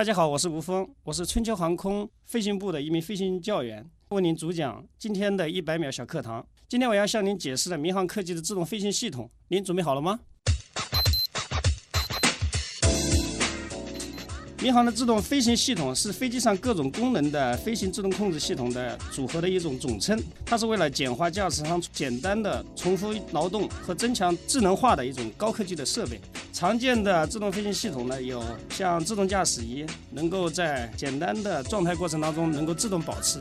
大家好，我是吴峰，我是春秋航空飞行部的一名飞行教员，为您主讲今天的一百秒小课堂。今天我要向您解释的民航客机的自动飞行系统，您准备好了吗？民航的自动飞行系统是飞机上各种功能的飞行自动控制系统的组合的一种总称。它是为了简化驾驶舱简单的重复劳动和增强智能化的一种高科技的设备。常见的自动飞行系统呢，有像自动驾驶仪，能够在简单的状态过程当中能够自动保持；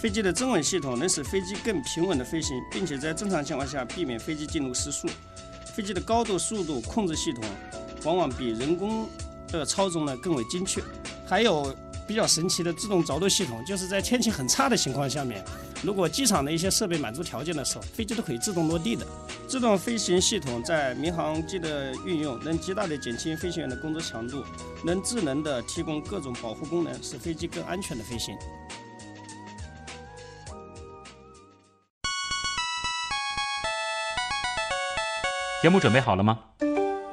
飞机的增稳系统能使飞机更平稳的飞行，并且在正常情况下避免飞机进入失速；飞机的高度、速度控制系统往往比人工这个操纵呢更为精确，还有比较神奇的自动着陆系统，就是在天气很差的情况下面，如果机场的一些设备满足条件的时候，飞机都可以自动落地的。自动飞行系统在民航机的运用，能极大的减轻飞行员的工作强度，能智能的提供各种保护功能，使飞机更安全的飞行。节目准备好了吗？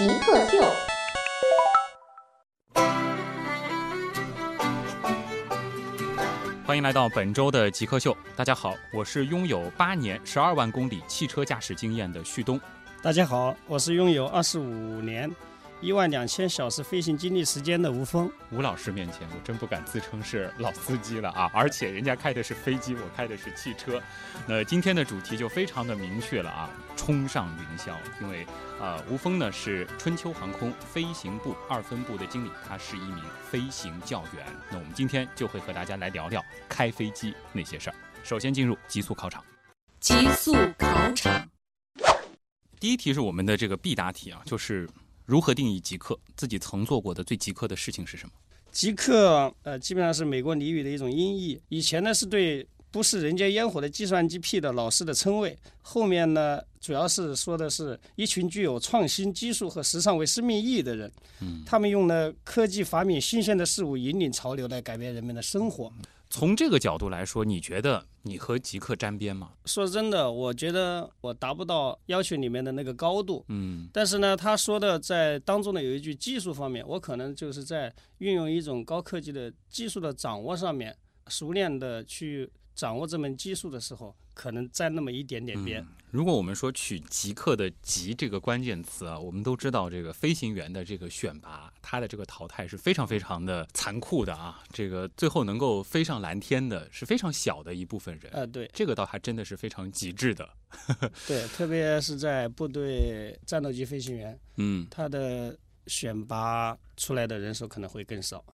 极客秀。欢迎来到本周的极客秀。大家好，我是拥有八年十二万公里汽车驾驶经验的旭东。大家好，我是拥有二十五年一万两千小时飞行经历时间的吴峰。吴老师面前，我真不敢自称是老司机了啊！而且人家开的是飞机，我开的是汽车。那今天的主题就非常的明确了啊，冲上云霄。因为啊，吴峰呢是春秋航空飞行部二分部的经理，他是一名飞行教员。那我们今天就会和大家来聊聊开飞机那些事儿。首先进入极速考场。极速考场。第一题是我们的这个必答题啊，就是如何定义极客？自己曾做过的最极客的事情是什么？极客，呃，基本上是美国俚语的一种音译。以前呢是对不食人间烟火的计算机屁的老师的称谓，后面呢主要是说的是一群具有创新技术和时尚为生命意义的人。嗯，他们用了科技发明新鲜的事物，引领潮流来改变人们的生活。从这个角度来说，你觉得你和极客沾边吗？说真的，我觉得我达不到要求里面的那个高度。嗯但是呢，他说的在当中呢有一句技术方面，我可能就是在运用一种高科技的技术的掌握上面，熟练的去掌握这门技术的时候，可能沾那么一点点边。嗯如果我们说取极客的“极”这个关键词啊，我们都知道这个飞行员的这个选拔，他的这个淘汰是非常非常的残酷的啊。这个最后能够飞上蓝天的是非常小的一部分人。呃，对这个倒还真的是非常极致的。对，特别是在部队战斗机飞行员，嗯，他的选拔出来的人手可能会更少。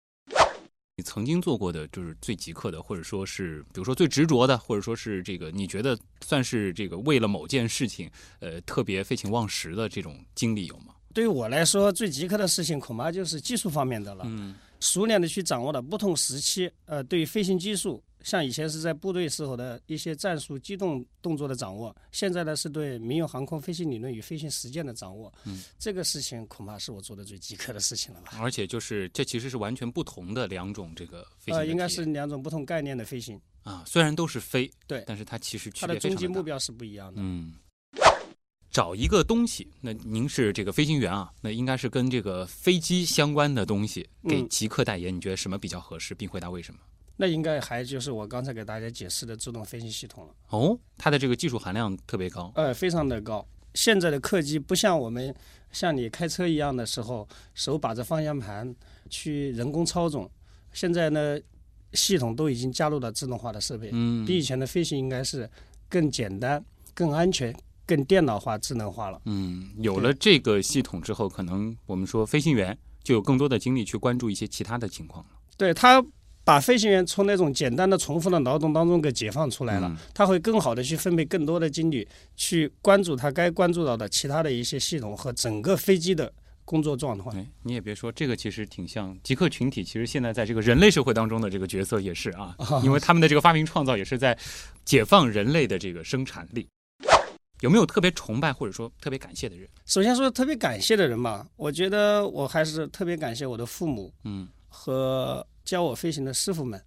你曾经做过的就是最极客的，或者说是比如说最执着的，或者说是这个你觉得算是这个为了某件事情，呃，特别废寝忘食的这种经历有吗？对于我来说，最极客的事情恐怕就是技术方面的了。嗯熟练的去掌握了不同时期，呃，对于飞行技术，像以前是在部队时候的一些战术机动动作的掌握，现在呢是对民用航空飞行理论与飞行实践的掌握。嗯，这个事情恐怕是我做的最极客的事情了吧？而且就是这其实是完全不同的两种这个飞行应该是两种不同概念的飞行，啊，虽然都是飞，对但是它其实区它的终极目标是不一样的。嗯，找一个东西，那您是这个飞行员啊，那应该是跟这个飞机相关的东西给嗯极客代言，你觉得什么比较合适，并回答为什么？那应该还就是我刚才给大家解释的自动飞行系统了，哦，它的这个技术含量特别高。呃，非常的高。现在的客机不像我们像你开车一样的时候，手把着方向盘去人工操纵，现在呢，系统都已经加入了自动化的设备，嗯，比以前的飞行应该是更简单、更安全、更电脑化、智能化了。嗯，有了这个系统之后，可能我们说飞行员就有更多的精力去关注一些其他的情况了。对它把飞行员从那种简单的重复的劳动当中给解放出来了，嗯他会更好的去分配更多的精力去关注他该关注到的其他的一些系统和整个飞机的工作状况。哎，你也别说，这个其实挺像极客群体。其实现在在这个人类社会当中的这个角色也是啊，因为他们的这个发明创造也是在解放人类的这个生产力。有没有特别崇拜或者说特别感谢的人？首先说特别感谢的人吧，我觉得我还是特别感谢我的父母嗯和教我飞行的师傅们。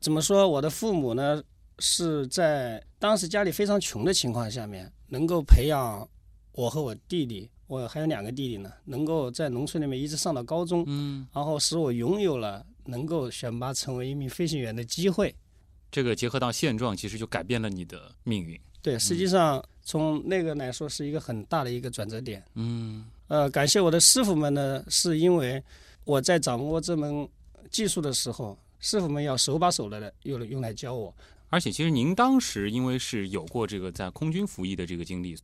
怎么说？我的父母呢是在当时家里非常穷的情况下面，能够培养我和我弟弟，我还有两个弟弟呢，能够在农村里面一直上到高中，嗯，然后使我拥有了能够选拔成为一名飞行员的机会。这个结合到现状，其实就改变了你的命运。对，实际上从那个来说是一个很大的一个转折点。嗯呃，感谢我的师傅们呢，是因为我在掌握这门技术的时候，师傅们要手把手的用用来教我。而且其实您当时因为是有过这个在空军服役的这个经历，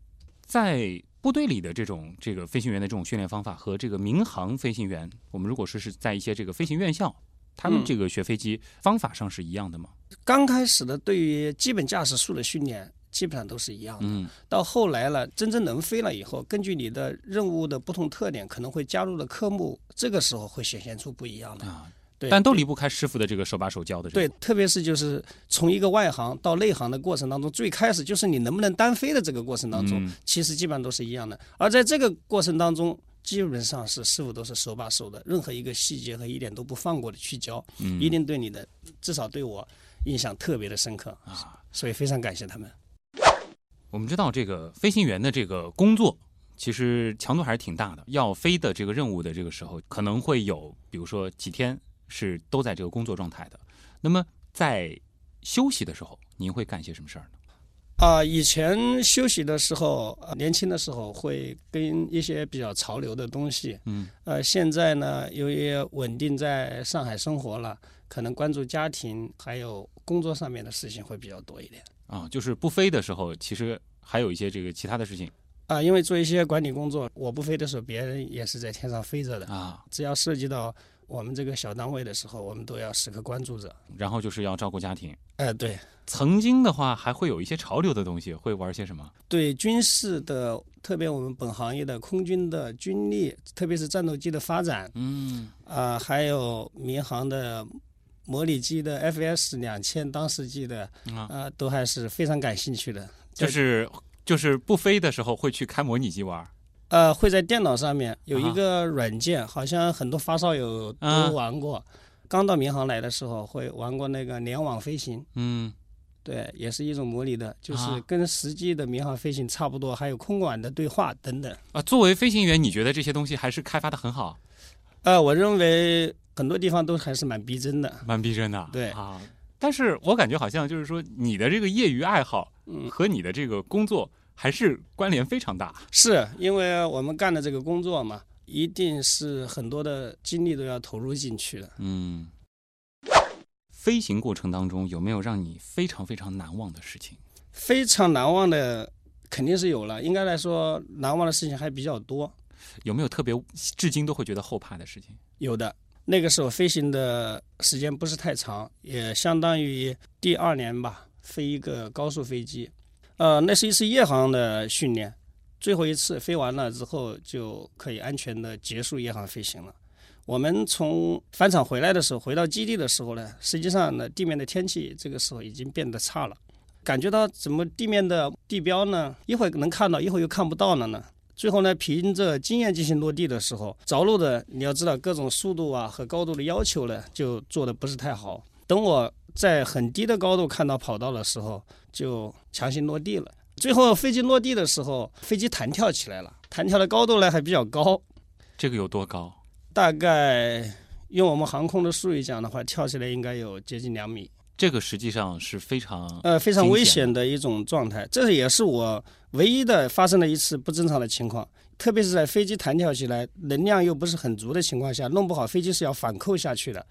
在部队里的这种这个飞行员的这种训练方法和这个民航飞行员，我们如果说是在一些这个飞行院校，他们嗯这个学飞机方法上是一样的吗？刚开始的对于基本驾驶术的训练，基本上都是一样的。嗯到后来了，真正能飞了以后，根据你的任务的不同特点，可能会加入的科目，这个时候会显现出不一样的。啊，对，但都离不开师傅的这个手把手教的。对，，特别是就是从一个外行到内行的过程当中，最开始就是你能不能单飞的这个过程当中，嗯其实基本上都是一样的。而在这个过程当中，基本上是师傅都是手把手的，任何一个细节和一点都不放过的去教，嗯一定对你的至少对我印象特别的深刻，啊，所以非常感谢他们。我们知道这个飞行员的这个工作。其实强度还是挺大的，要飞的这个任务的这个时候，可能会有，比如说几天是都在这个工作状态的。那么在休息的时候，您会干些什么事儿呢？啊、以前休息的时候，呃年轻的时候会跟一些比较潮流的东西。嗯呃，现在呢，由于稳定在上海生活了，可能关注家庭还有工作上面的事情会比较多一点。啊，就是不飞的时候，其实还有一些这个其他的事情啊、因为做一些管理工作，我不飞的时候，别人也是在天上飞着的。啊，只要涉及到我们这个小单位的时候，我们都要时刻关注着。然后就是要照顾家庭。哎、对曾经的话，还会有一些潮流的东西，会玩些什么？对，军事的，特别我们本行业的空军的军力，特别是战斗机的发展，嗯啊、还有民航的模拟机的 FS 两千当时机的，啊，啊、都还是非常感兴趣的。就是就是不飞的时候会去开模拟机玩。呃，会在电脑上面有啊一个软件，好像很多发烧友啊都玩过。刚到民航来的时候，会玩过那个联网飞行，嗯对，也是一种模拟的，就是啊跟实际的民航飞行差不多，还有空管的对话等等。啊，作为飞行员，你觉得这些东西还是开发的很好，呃，我认为很多地方都还是蛮逼真的。蛮逼真的。对啊，但是我感觉好像就是说，你的这个业余爱好嗯，和你的这个工作还是关联非常大。是因为我们干的这个工作嘛，一定是很多的精力都要投入进去的。嗯，飞行过程当中有没有让你非常非常难忘的事情？非常难忘的肯定是有了，应该来说难忘的事情还比较多。有没有特别至今都会觉得后怕的事情？有的，那个时候飞行的时间不是太长，也相当于第二年吧，飞一个高速飞机。呃，那是一次夜航的训练，最后一次飞完了之后就可以安全的结束夜航飞行了。我们从返场回来的时候，回到基地的时候呢，实际上呢，地面的天气这个时候已经变得差了，感觉到怎么地面的地标呢，一会儿能看到，一会儿又看不到了呢？最后呢，凭着经验进行落地的时候，着陆的你要知道各种速度啊和高度的要求呢，就做的不是太好。等我在很低的高度看到跑道的时候，就强行落地了。最后飞机落地的时候，飞机弹跳起来了，弹跳的高度呢还比较高，这个有多高？大概用我们航空的术语讲的话，跳起来应该有接近两米。这个实际上是非常呃，非常危险险的一种状态。这也是我唯一的发生的一次不正常的情况，特别是在飞机弹跳起来，能量又不是很足的情况下，弄不好飞机是要反扣下去的。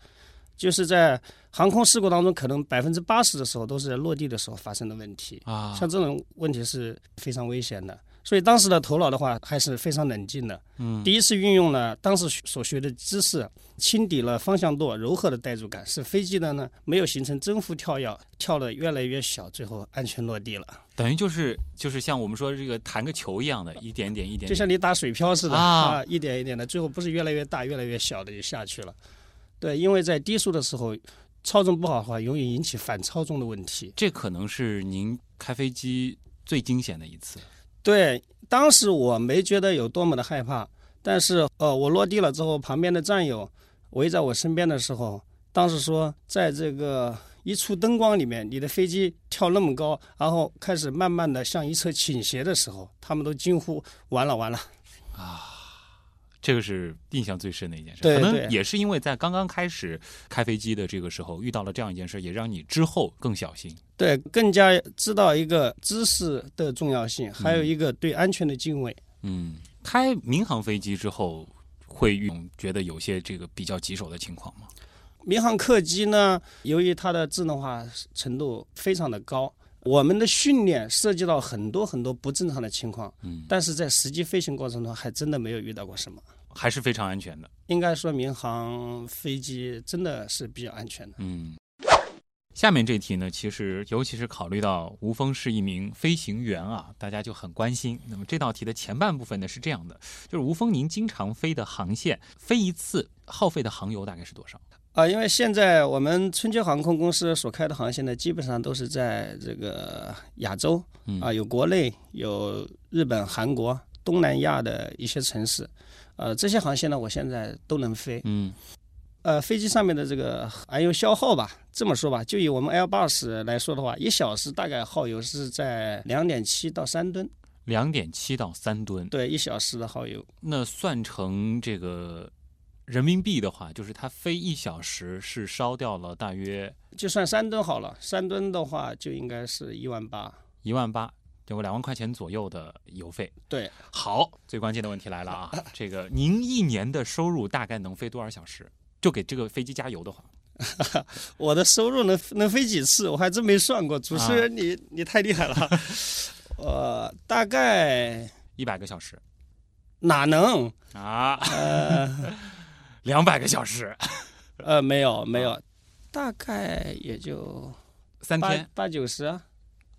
就是在航空事故当中，可能百分之八十的时候都是在落地的时候发生的问题。啊像这种问题是非常危险的。所以当时的头脑的话还是非常冷静的。嗯第一次运用了当时所学的知识，轻抵了方向舵，柔和的带入感，使飞机的呢没有形成增幅跳跃，跳得越来越小，最后安全落地了。等于就是就是像我们说这个弹个球一样的，一点点一点点，就像你打水漂似的啊一点一点的，最后不是越来越大、越来越小的就下去了。对，因为在低速的时候，操纵不好的话，容易引起反操纵的问题。这可能是您开飞机最惊险的一次。对，当时我没觉得有多么的害怕，但是呃，我落地了之后，旁边的战友围在我身边的时候，当时说，在这个一处灯光里面，你的飞机跳那么高，然后开始慢慢的向一侧倾斜的时候，他们都惊呼：完了完了！啊这个是印象最深的一件事，对可能也是因为在刚刚开始开飞机的这个时候遇到了这样一件事，也让你之后更小心。对，更加知道一个知识的重要性，还有一个对安全的敬畏。嗯，开民航飞机之后会遇觉得有些这个比较棘手的情况吗？民航客机呢，由于它的智能化程度非常的高，我们的训练涉及到很多很多不正常的情况，嗯，但是在实际飞行过程中还真的没有遇到过什么。还是非常安全的。应该说，民航飞机真的是比较安全的。嗯，下面这题呢，其实尤其是考虑到吴峰是一名飞行员啊，大家就很关心。那么这道题的前半部分呢是这样的，就是吴峰您经常飞的航线，飞一次耗费的航油大概是多少？啊，因为现在我们春秋航空公司所开的航线呢，基本上都是在这个亚洲嗯啊，有国内，有日本、韩国、东南亚的一些城市，呃，这些航线呢，我现在都能飞。嗯呃，飞机上面的这个燃油消耗吧，这么说吧，就以我们 Airbus 来说的话，一小时大概耗油是在两点七到三吨，两点七到三吨，对，一小时的耗油。那算成这个人民币的话，就是它飞一小时是烧掉了大约就算三吨好了，三吨的话就应该是一万八。一万八，就两万块钱左右的油费。对，好，最关键的问题来了啊！这个您一年的收入大概能飞多少小时？就给这个飞机加油的话，我的收入能能飞几次，我还真没算过。主持人你，你太厉害了。呃，大概一百个小时哪能？啊，呃两百个小时，呃，没有没有，大概也就三天八九十啊。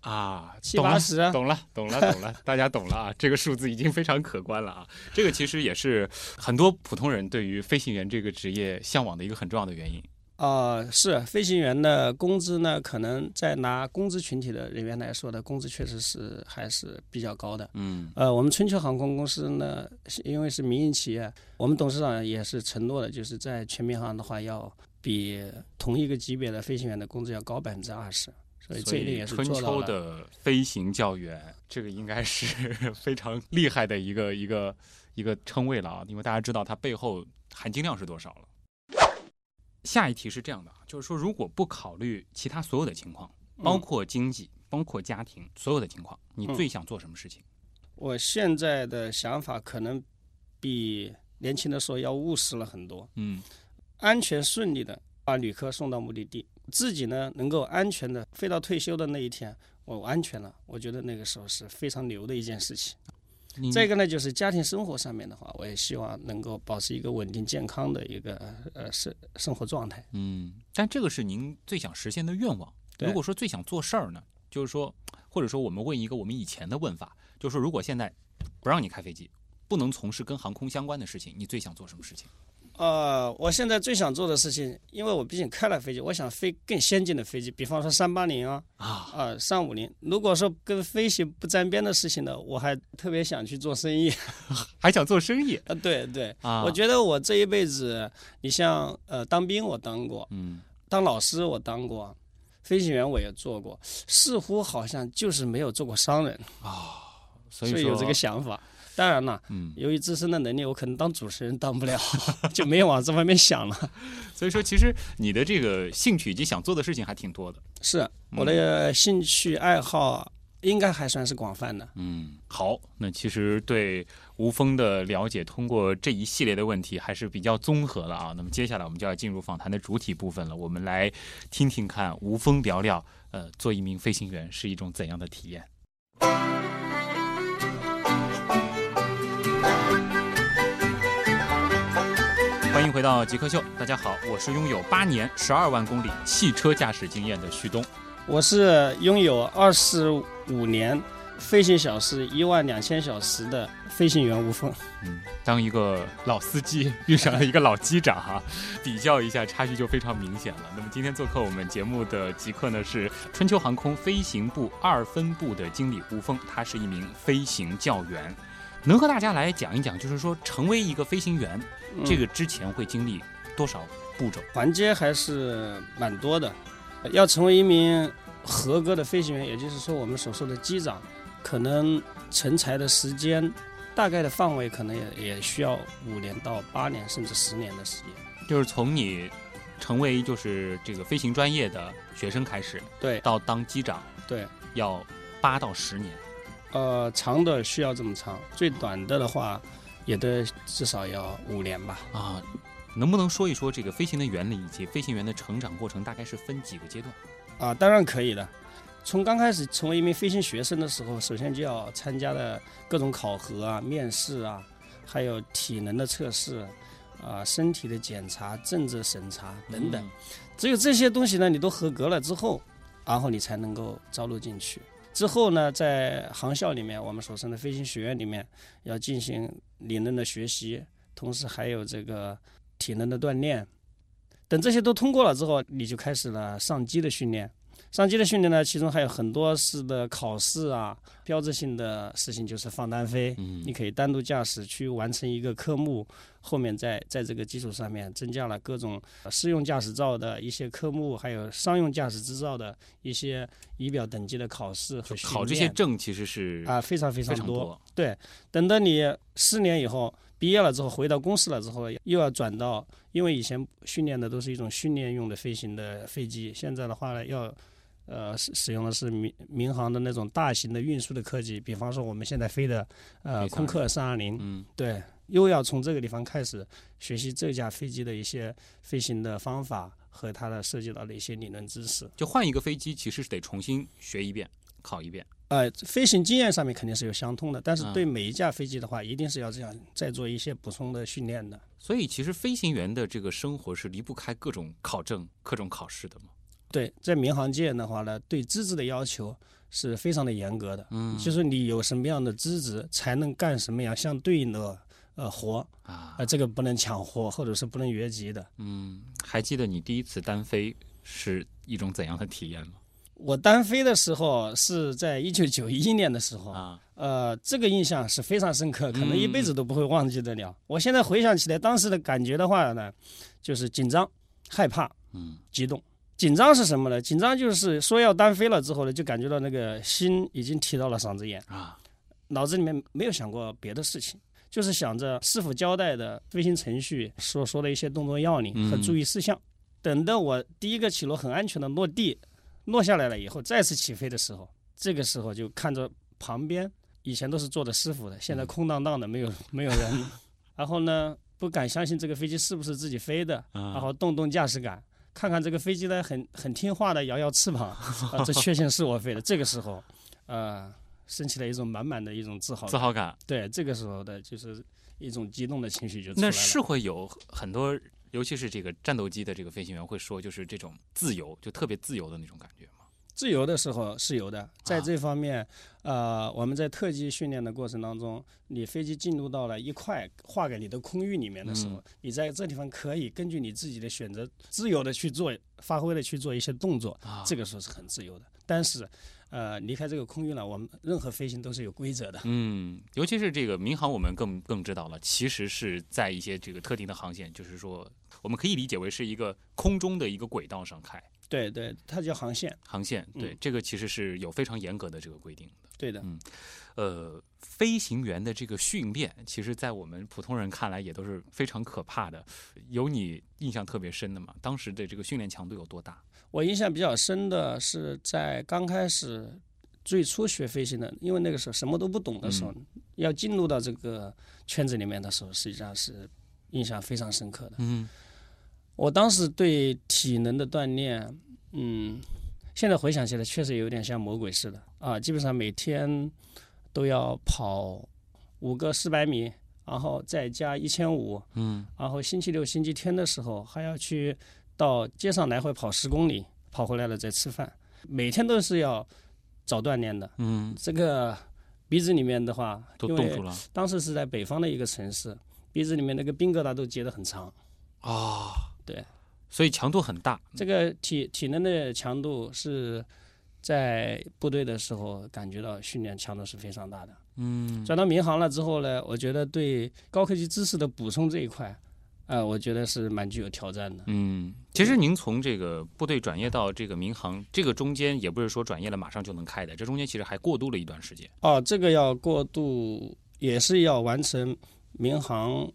啊，七八十啊懂了，懂了，懂了，大家懂了啊！这个数字已经非常可观了啊！这个其实也是很多普通人对于飞行员这个职业向往的一个很重要的原因。啊、是飞行员的工资呢，可能在拿工资群体的人员来说的工资确实是还是比较高的。嗯呃，我们春秋航空公司呢，因为是民营企业，我们董事长也是承诺的，就是在全民航的话，要比同一个级别的飞行员的工资要高百分之二十，所以这一点也是春秋。的飞行教员，这个应该是 非常厉害的一个一个一个称谓了啊，因为大家知道它背后含金量是多少了。下一题是这样的啊，就是说，如果不考虑其他所有的情况，包括经济、包括家庭所有的情况，你嗯最想做什么事情？我现在的想法可能比年轻的时候要务实了很多，嗯安全顺利的把旅客送到目的地，自己呢能够安全的飞到退休的那一天，我安全了，我觉得那个时候是非常牛的一件事情。你再一个呢，就是家庭生活上面的话，我也希望能够保持一个稳定健康的一个呃生生活状态。嗯，但这个是您最想实现的愿望。如果说最想做事儿呢，就是说，或者说我们问一个我们以前的问法，就是说，如果现在不让你开飞机，不能从事跟航空相关的事情，你最想做什么事情？呃，我现在最想做的事情，因为我毕竟开了飞机，我想飞更先进的飞机，比方说三八零啊，啊，啊三五零。如果说跟飞行不沾边的事情呢，我还特别想去做生意。还想做生意 啊，对对，啊？我觉得我这一辈子，你像呃当兵我当过，嗯，当老师我当过，飞行员我也做过，似乎好像就是没有做过商人，所以说所以有这个想法。当然了，嗯，由于自身的能力，我可能当主持人当不了，就没有往这方面想了。所以说其实你的这个兴趣以及想做的事情还挺多的。是我的兴趣爱好应该还算是广泛的。嗯，好，那其实对吴峰的了解，通过这一系列的问题还是比较综合了啊。那么接下来我们就要进入访谈的主体部分了，我们来听听看吴峰聊聊，呃，做一名飞行员是一种怎样的体验。迎回到极客秀，大家好，我是拥有八年十二万公里汽车驾驶经验的旭东。我是拥有二十五年飞行小时一万两千小时的飞行员吴峰。嗯，当一个老司机遇上了一个老机长哈，比较一下差距就非常明显了。那么今天做客我们节目的极客呢是春秋航空飞行部二分部的经理吴峰，他是一名飞行教员，能和大家来讲一讲，就是说成为一个飞行员，这个之前会经历多少步骤？环节还是蛮多的。要成为一名合格的飞行员，也就是说我们所说的机长，可能成才的时间，大概的范围可能也也需要五年到八年，甚至十年的时间。就是从你成为就是这个飞行专业的学生开始，对到当机长对，要八到十年。呃，长的需要这么长，最短的的话，也得至少要五年吧。啊，能不能说一说这个飞行的原理以及飞行员的成长过程大概是分几个阶段？啊，当然可以的。从刚开始成为一名飞行学生的时候，首先就要参加的各种考核啊、面试啊，还有体能的测试，啊，身体的检查、政治审查等等。嗯只有这些东西呢，你都合格了之后，然后你才能够招录进去。之后呢，在航校里面，我们所称的飞行学院里面，要进行理论的学习，同时还有这个体能的锻炼。等这些都通过了之后，你就开始了上机的训练。上机的训练呢，其中还有很多式的考试啊，标志性的事情就是放单飞。嗯你可以单独驾驶去完成一个科目，后面在在这个基础上面增加了各种呃适用驾驶照的一些科目，还有商用驾驶执照的一些仪表等级的考试和训就考这些证其实是啊，非常非非常多。常多。对，等到你四年以后毕业了之后，回到公司了之后，又要转到，因为以前训练的都是一种训练用的飞行的飞机，现在的话呢，要呃使使用的是民民航的那种大型的运输的科技，比方说我们现在飞的呃空客三二零，嗯，对，又要从这个地方开始学习这架飞机的一些飞行的方法和它的涉及到的一些理论知识。就换一个飞机，其实是得重新学一遍，考一遍。呃，飞行经验上面肯定是有相通的，但是嗯对每一架飞机的话，一定是要这样再做一些补充的训练的。所以其实飞行员的这个生活是离不开各种考证、各种考试的嘛。对，在民航界的话呢，对资质的要求是非常的严格的，嗯就是你有什么样的资质，才能干什么样相对应的呃活，啊呃，，这个不能抢活，或者是不能越级的。嗯，还记得你第一次单飞是一种怎样的体验吗？我单飞的时候是在一九九一年的时候，啊，呃，这个印象是非常深刻，可能嗯一辈子都不会忘记得了。我现在回想起来，当时的感觉的话呢，就是紧张、害怕、嗯激动。紧张是什么呢？紧张就是说要单飞了之后呢，就感觉到那个心已经提到了嗓子眼，啊，脑子里面没有想过别的事情，就是想着师傅交代的飞行程序所说的一些动作要领和嗯注意事项。等到我第一个起落很安全的落地，落下来了以后，再次起飞的时候，这个时候就看着旁边以前都是坐的师傅的，现在空荡荡的，没有 没有人。然后呢，不敢相信这个飞机是不是自己飞的，啊然后动动驾驶杆，看看这个飞机呢，很很听话的摇摇翅膀，啊，这确信是我飞的。这个时候，呃，升起了一种满满的一种自豪。自豪感。对，这个时候的就是一种激动的情绪就出来了。那是会有很多，尤其是这个战斗机的这个飞行员会说，就是这种自由，就特别自由的那种感。自由的时候是有的，在啊。这方面，呃，我们在特技训练的过程当中，你飞机进入到了一块划给你的空域里面的时候，嗯。你在这地方可以根据你自己的选择，自由的去做，发挥的去做一些动作，啊，这个时候是很自由的。但是，呃，离开这个空域了，我们任何飞行都是有规则的。嗯，尤其是这个民航，我们更更知道了，其实是在一些这个特定的航线，就是说，我们可以理解为是一个空中的一个轨道上开对对，它叫航线。航线。对，嗯这个其实是有非常严格的这个规定的。对的，嗯呃，飞行员的这个训练，其实，在我们普通人看来也都是非常可怕的。有你印象特别深的吗？当时的这个训练强度有多大？我印象比较深的是在刚开始最初学飞行的，因为那个时候什么都不懂的时候，要进入到这个圈子里面的时候，实际上是印象非常深刻的。嗯。我当时对体能的锻炼，嗯，现在回想起来确实有点像魔鬼似的。啊，基本上每天都要跑五个四百米然后再加一千五，嗯。然后星期六、星期天的时候还要去到街上来回跑十公里，跑回来了再吃饭，每天都是要早锻炼的。嗯，这个鼻子里面的话，都冻住了当时是在北方的一个城市，鼻子里面那个冰疙瘩都结得很长。啊，对，所以强度很大。这个体体能的强度是在部队的时候感觉到训练强度是非常大的。嗯转到民航了之后呢，我觉得对高科技知识的补充这一块，呃，我觉得是蛮具有挑战的。嗯，其实您从这个部队转业到这个民航，这个中间也不是说转业了马上就能开的，这中间其实还过渡了一段时间。哦，这个要过渡，也是要完成民航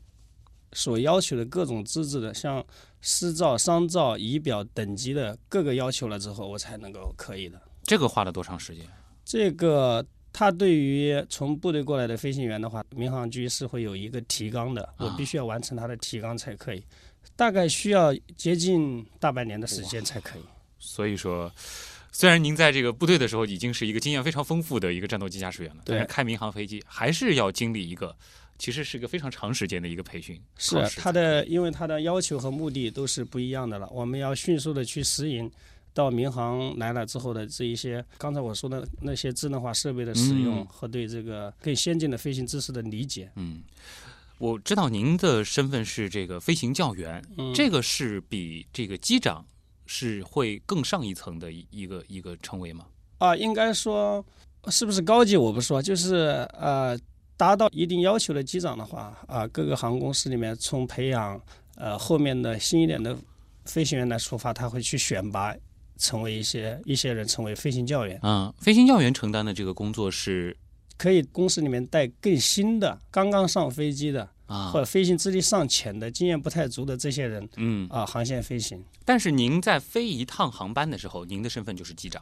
所要求的各种资质的，像师照、商照、仪表等级的各个要求了之后，我才能够可以的。这个花了多长时间？这个他对于从部队过来的飞行员的话，民航局是会有一个提纲的，我必须要完成他的提纲才可以，大概需要接近大半年的时间才可以。所以说，虽然您在这个部队的时候已经是一个经验非常丰富的一个战斗机驾驶员了，但是对开民航飞机还是要经历一个，其实是一个非常长时间的一个培训。是考试它的，因为它的要求和目的都是不一样的了。我们要迅速的去适应到民航来了之后的这一些，刚才我说的那些智能化设备的使用嗯和对这个更先进的飞行知识的理解。嗯，我知道您的身份是这个飞行教员，嗯，这个是比这个机长是会更上一层的一一个一个称谓吗？啊，应该说是不是高级我不说，就是呃，达到一定要求的机长的话，啊，各个航空公司里面从培养呃后面的新一点的飞行员来出发，他会去选拔。成为一些一些人成为飞行教员，嗯，飞行教员承担的这个工作是可以公司里面带更新的、刚刚上飞机的，啊或，者飞行资历尚浅的、经验不太足的这些人嗯，啊，航线飞行。但是您在飞一趟航班的时候，您的身份就是机长。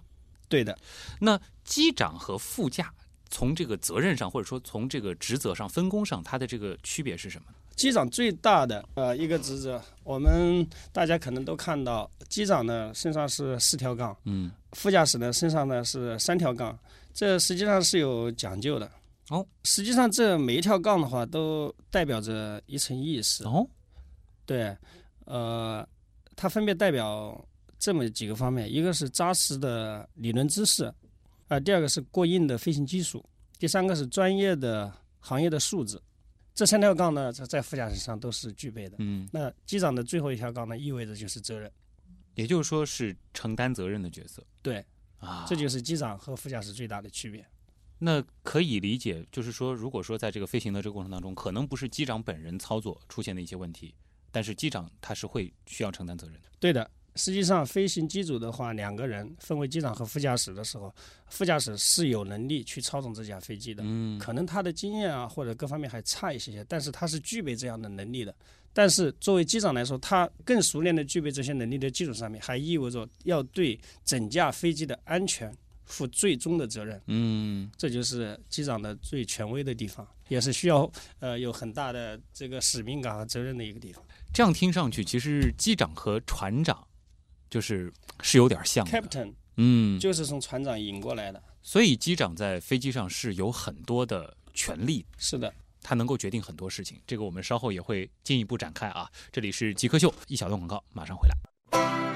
对的，那机长和副驾从这个责任上，或者说从这个职责上、分工上，它的这个区别是什么呢？机长最大的呃一个职责，我们大家可能都看到，机长呢身上是四条杠，嗯，副驾驶呢身上呢是三条杠，这实际上是有讲究的。哦，实际上这每一条杠的话，都代表着一层意思。哦，对，呃，它分别代表这么几个方面，一个是扎实的理论知识，啊、第二个是过硬的飞行技术，第三个是专业的行业的素质。这三条杠呢，在在副驾驶上都是具备的。嗯，那机长的最后一条杠呢，意味着就是责任。也就是说是承担责任的角色对，啊。这就是机长和副驾驶最大的区别。那可以理解，就是说，如果说在这个飞行的这个过程当中，可能不是机长本人操作出现的一些问题，但是机长他是会需要承担责任的。对的，实际上飞行机组的话，两个人分为机长和副驾驶的时候，副驾驶是有能力去操纵这架飞机的。嗯可能他的经验啊或者各方面还差一些些，但是他是具备这样的能力的。但是作为机长来说，他更熟练的具备这些能力的基础上面，还意味着要对整架飞机的安全负最终的责任。嗯，这就是机长的最权威的地方，也是需要呃有很大的这个使命感和责任的一个地方。这样听上去，其实机长和船长就是是有点像。Captain 嗯，就是从船长引过来的，所以机长在飞机上是有很多的权利，是的。他能够决定很多事情。这个我们稍后也会进一步展开啊。这里是极客秀，一小段广告，马上回来。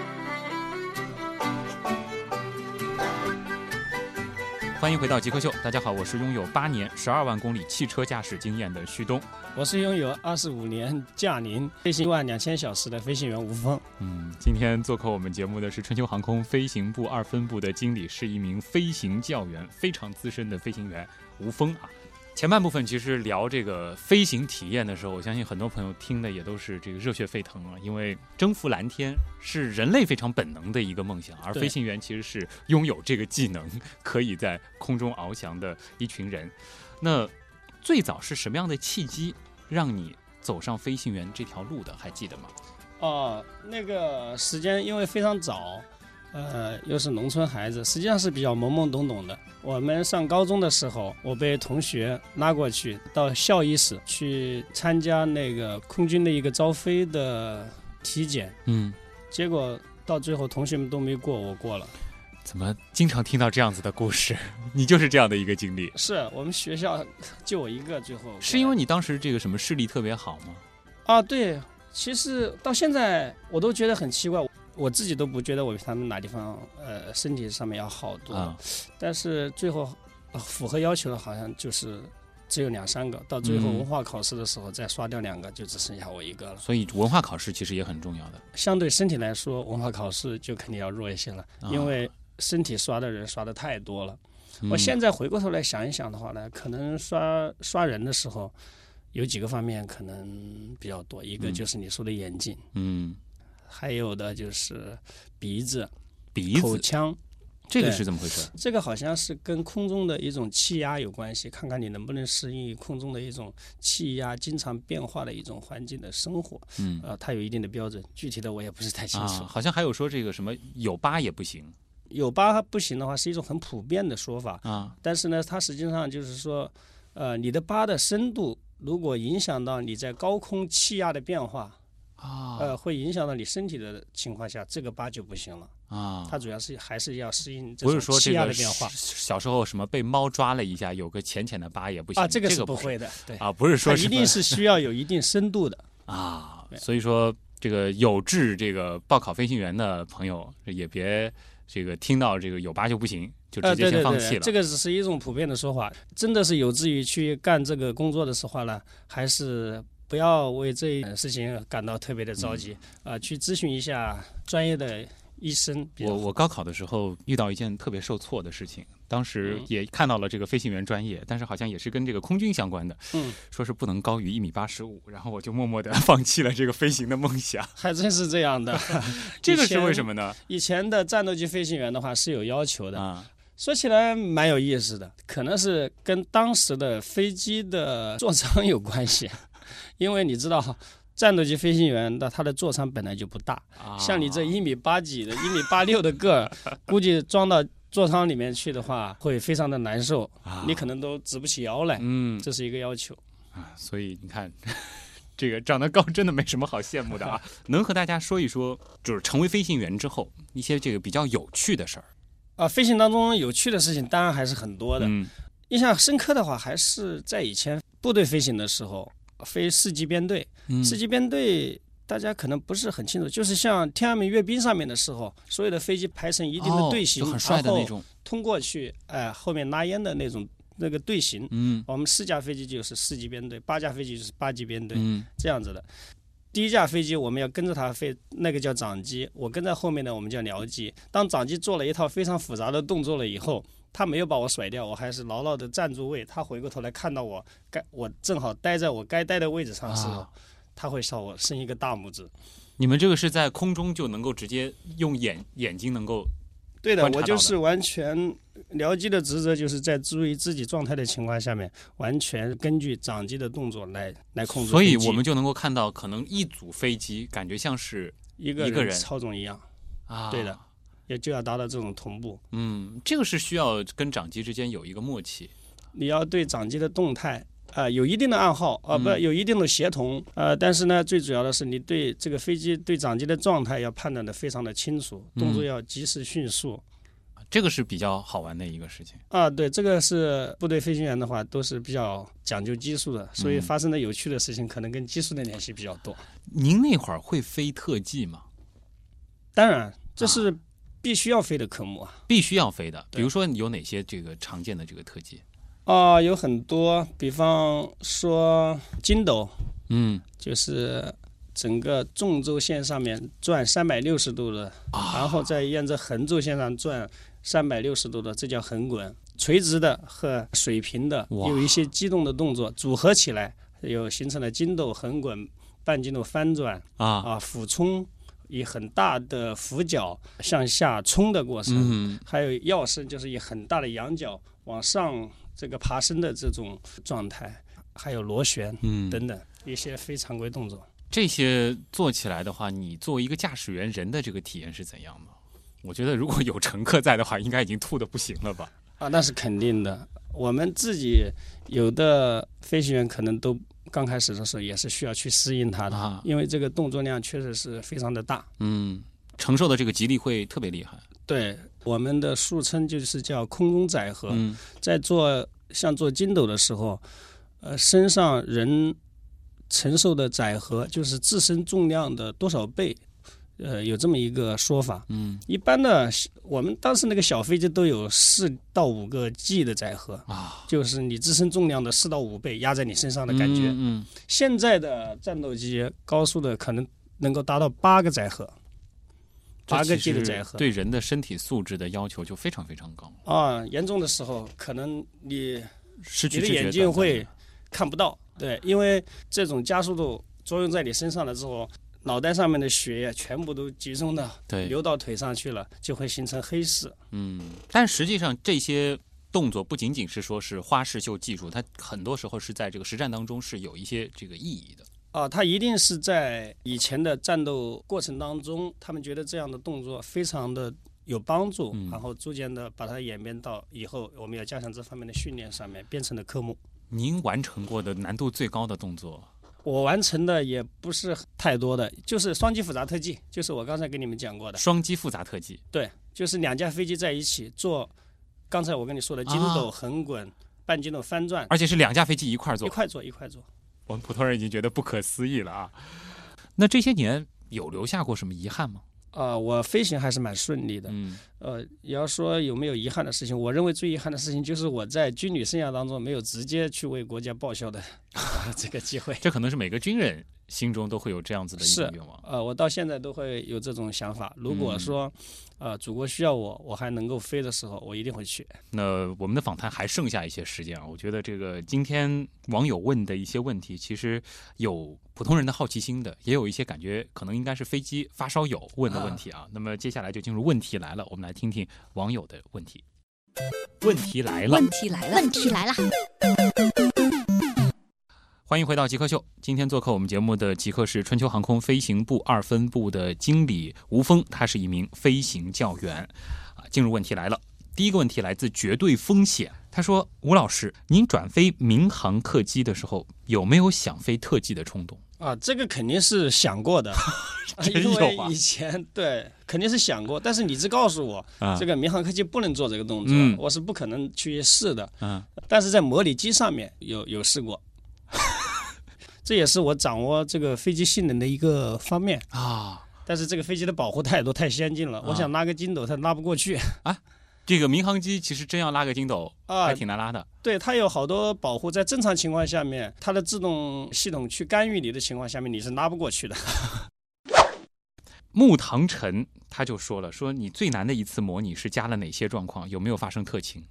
欢迎回到极客秀，大家好，我是拥有八年十二万公里汽车驾驶经验的旭东。我是拥有二十五年驾龄、飞行一万两千小时的飞行员吴峰。嗯，今天做客我们节目的是春秋航空飞行部二分部的经理，是一名飞行教员，非常资深的飞行员吴峰啊。前半部分其实聊这个飞行体验的时候，我相信很多朋友听的也都是这个热血沸腾啊，因为征服蓝天是人类非常本能的一个梦想，而飞行员其实是拥有这个技能，可以在空中翱翔的一群人。那最早是什么样的契机让你走上飞行员这条路的？还记得吗？哦，那个时间因为非常早，呃，又是农村孩子，实际上是比较懵懵懂懂的。我们上高中的时候，我被同学拉过去到校医室去参加那个空军的一个招飞的体检，嗯。结果到最后同学们都没过，我过了。怎么经常听到这样子的故事？你就是这样的一个经历，是我们学校就我一个，最后是因为你当时这个什么视力特别好吗？啊，对，其实到现在我都觉得很奇怪，我自己都不觉得我比他们哪地方呃身体上面要好多，啊。但是最后、呃符合要求的好像就是只有两三个，到最后嗯文化考试的时候再刷掉两个，就只剩下我一个了。所以文化考试其实也很重要的。相对身体来说，文化考试就肯定要弱一些了，啊。因为身体刷的人刷的太多了。嗯。我现在回过头来想一想的话呢，可能刷刷人的时候，有几个方面可能比较多，一个嗯。就是你说的眼镜，嗯，还有的就是鼻子、鼻子口腔。这个是怎么回事？这个好像是跟空中的一种气压有关系，看看你能不能适应空中的一种气压经常变化的一种环境的生活。嗯呃，它有一定的标准，具体的我也不是太清啊，楚。好像还有说这个什么有疤也不行有疤不行的话，是一种很普遍的说法。啊但是呢，它实际上就是说，呃，你的疤的深度如果影响到你在高空气压的变化，啊呃，会影响到你身体的情况下，这个疤就不行了。啊！它主要是还是要适应这不是种气压说这个的变化小时候什么被猫抓了一下，有个浅浅的疤也不行啊，这个不是不会的，对，啊，不是说一定是需要有一定深度的。啊，所以说这个有志这个报考飞行员的朋友也别这个听到这个有疤就不行，就呃，直接先放弃了。对这个只是一种普遍的说法，真的是有志于去干这个工作的时候呢，还是不要为这一事情感到特别的着急嗯啊、去咨询一下专业的医生。我我高考的时候遇到一件特别受挫的事情，当时嗯也看到了这个飞行员专业，但是好像也是跟这个空军相关的，嗯，说是不能高于一米八十五，然后我就默默的 放弃了这个飞行的梦想。还真是这样的。这个是为什么？么呢？以前的战斗机飞行员的话是有要求的，啊，说起来蛮有意思的，可能是跟当时的飞机的座舱有关系，因为你知道。战斗机飞行员的他的座舱本来就不大，啊像你这一米八几的、一米八六的个儿，估计装到座舱里面去的话，会非常的难受，啊你可能都直不起腰来，嗯这是一个要求。啊，所以你看。这个长得高真的没什么好羡慕的啊！能和大家说一说，就是成为飞行员之后一些这个比较有趣的事儿。啊，飞行当中有趣的事情当然还是很多的，嗯印象深刻的话还是在以前部队飞行的时候，飞四级编队，嗯四级编队。大家可能不是很清楚，就是像天安门阅兵上面的时候，所有的飞机排成一定的队形，哦就很帅的那种。通过去，哎、后面拉烟的那种那个队形。嗯我们四架飞机就是四级编队，八架飞机就是八级编队，嗯这样子的。第一架飞机我们要跟着它飞，那个叫掌机，我跟在后面呢，我们叫僚机。当掌机做了一套非常复杂的动作了以后，他没有把我甩掉，我还是牢牢的站住位。他回过头来看到我，该我正好待在我该待的位置上的时候，啊他会朝我伸一个大拇指。你们这个是在空中就能够直接用眼眼睛能够对的，我就是完全僚机的职责，就是在注意自己状态的情况下面，完全根据掌机的动作来来控制所。以我们就能够看到，可能一组飞机感觉像是一个一个人操纵一样，啊，对的，也就要达到这种同步。嗯，这个是需要跟掌机之间有一个默契。你要对掌机的动态啊、有一定的暗号啊、不嗯有一定的协同呃，但是呢，最主要的是你对这个飞机对掌机的状态要判断的非常的清楚，动作嗯要及时迅速。这个是比较好玩的一个事情。啊，对，这个是部队飞行员的话，都是比较讲究技术的，所以嗯发生的有趣的事情可能跟技术的联系比较多。您那会儿会飞特技吗？当然，这是必须要飞的科目啊。必须要飞的。比如说有哪些这个常见的这个特技？啊、有很多，比方说筋斗，嗯就是整个纵轴线上面转三百六十度的，啊然后再沿着横轴线上转三百六十度的，这叫横滚。垂直的和水平的有一些机动的动作组合起来，有形成了筋斗、横滚、半筋斗翻转啊啊、俯冲，以很大的俯角向下冲的过程，嗯还有跃升，就是以很大的仰角往上这个爬升的这种状态，还有螺旋嗯，等等一些非常规动作。这些做起来的话，你作为一个驾驶员，人的这个体验是怎样的？我觉得如果有乘客在的话，应该已经吐的不行了吧？啊，那是肯定的。我们自己有的飞行员可能都刚开始的时候也是需要去适应它的，啊因为这个动作量确实是非常的大。嗯，承受的这个极力会特别厉害。对，我们的俗称就是叫空中载荷。嗯在做像做筋斗的时候，呃，身上人承受的载荷就是自身重量的多少倍，呃，有这么一个说法。嗯一般的，我们当时那个小飞机都有四到五个 G 的载荷，啊就是你自身重量的四到五倍压在你身上的感觉。嗯现在的战斗机高速的可能能够达到八个载荷，八个 G 的载荷。对人的身体素质的要求就非常非常高，啊，严重的时候可能你你的眼睛会看不到，对，因为这种加速度作用在你身上了之后，脑袋上面的血液全部都集中的对流到腿上去了，就会形成黑视。嗯，但实际上这些动作不仅仅是说是花式秀技术，它很多时候是在这个实战当中是有一些这个意义的。啊，它一定是在以前的战斗过程当中，他们觉得这样的动作非常的有帮助，嗯然后逐渐的把它演变到以后我们要加强这方面的训练上面，变成了科目。您完成过的难度最高的动作，我完成的也不是太多的，就是双机复杂特技，就是我刚才跟你们讲过的，双机复杂特技，对，就是两架飞机在一起做，刚才我跟你说的筋斗、啊横滚、半筋斗、翻转，而且是两架飞机一块儿做，一块做一块做。我们普通人已经觉得不可思议了啊。那这些年有留下过什么遗憾吗？啊、我飞行还是蛮顺利的。嗯呃，你要说有没有遗憾的事情，我认为最遗憾的事情就是我在军旅生涯当中没有直接去为国家报效的、这个机会。这可能是每个军人心中都会有这样子的一个愿望。呃，我到现在都会有这种想法。如果说，呃，祖国需要我，我还能够飞的时候，我一定会去。那我们的访谈还剩下一些时间啊，我觉得这个今天网友问的一些问题，其实有普通人的好奇心的，也有一些感觉可能应该是飞机发烧友问的问题啊。那么接下来就进入问题来了，我们来听听网友的问题。问题来了问，题来了，问题来了，欢迎回到极客秀。今天做客我们节目的极客是春秋航空飞行部二分部的经理吴峰，他是一名飞行教员。啊，进入问题来了。第一个问题来自绝对风险，他说：“吴老师，您转飞民航客机的时候，有没有想飞特技的冲动？啊，这个肯定是想过的，真因为以前对肯定是想过，但是你只告诉我、啊这个民航客机不能做这个动作，嗯我是不可能去试的。嗯，但是在模拟机上面有有试过，这也是我掌握这个飞机性能的一个方面。啊，但是这个飞机的保护太多太先进了，啊我想拉个筋斗它拉不过去啊这个民航机其实真要拉个筋斗，啊还。挺难拉的。对，它有好多保护，在正常情况下面，它的自动系统去干预你的情况下面，你是拉不过去的。木唐晨他就说了，说你最难的一次模拟是加了哪些状况，有没有发生特情？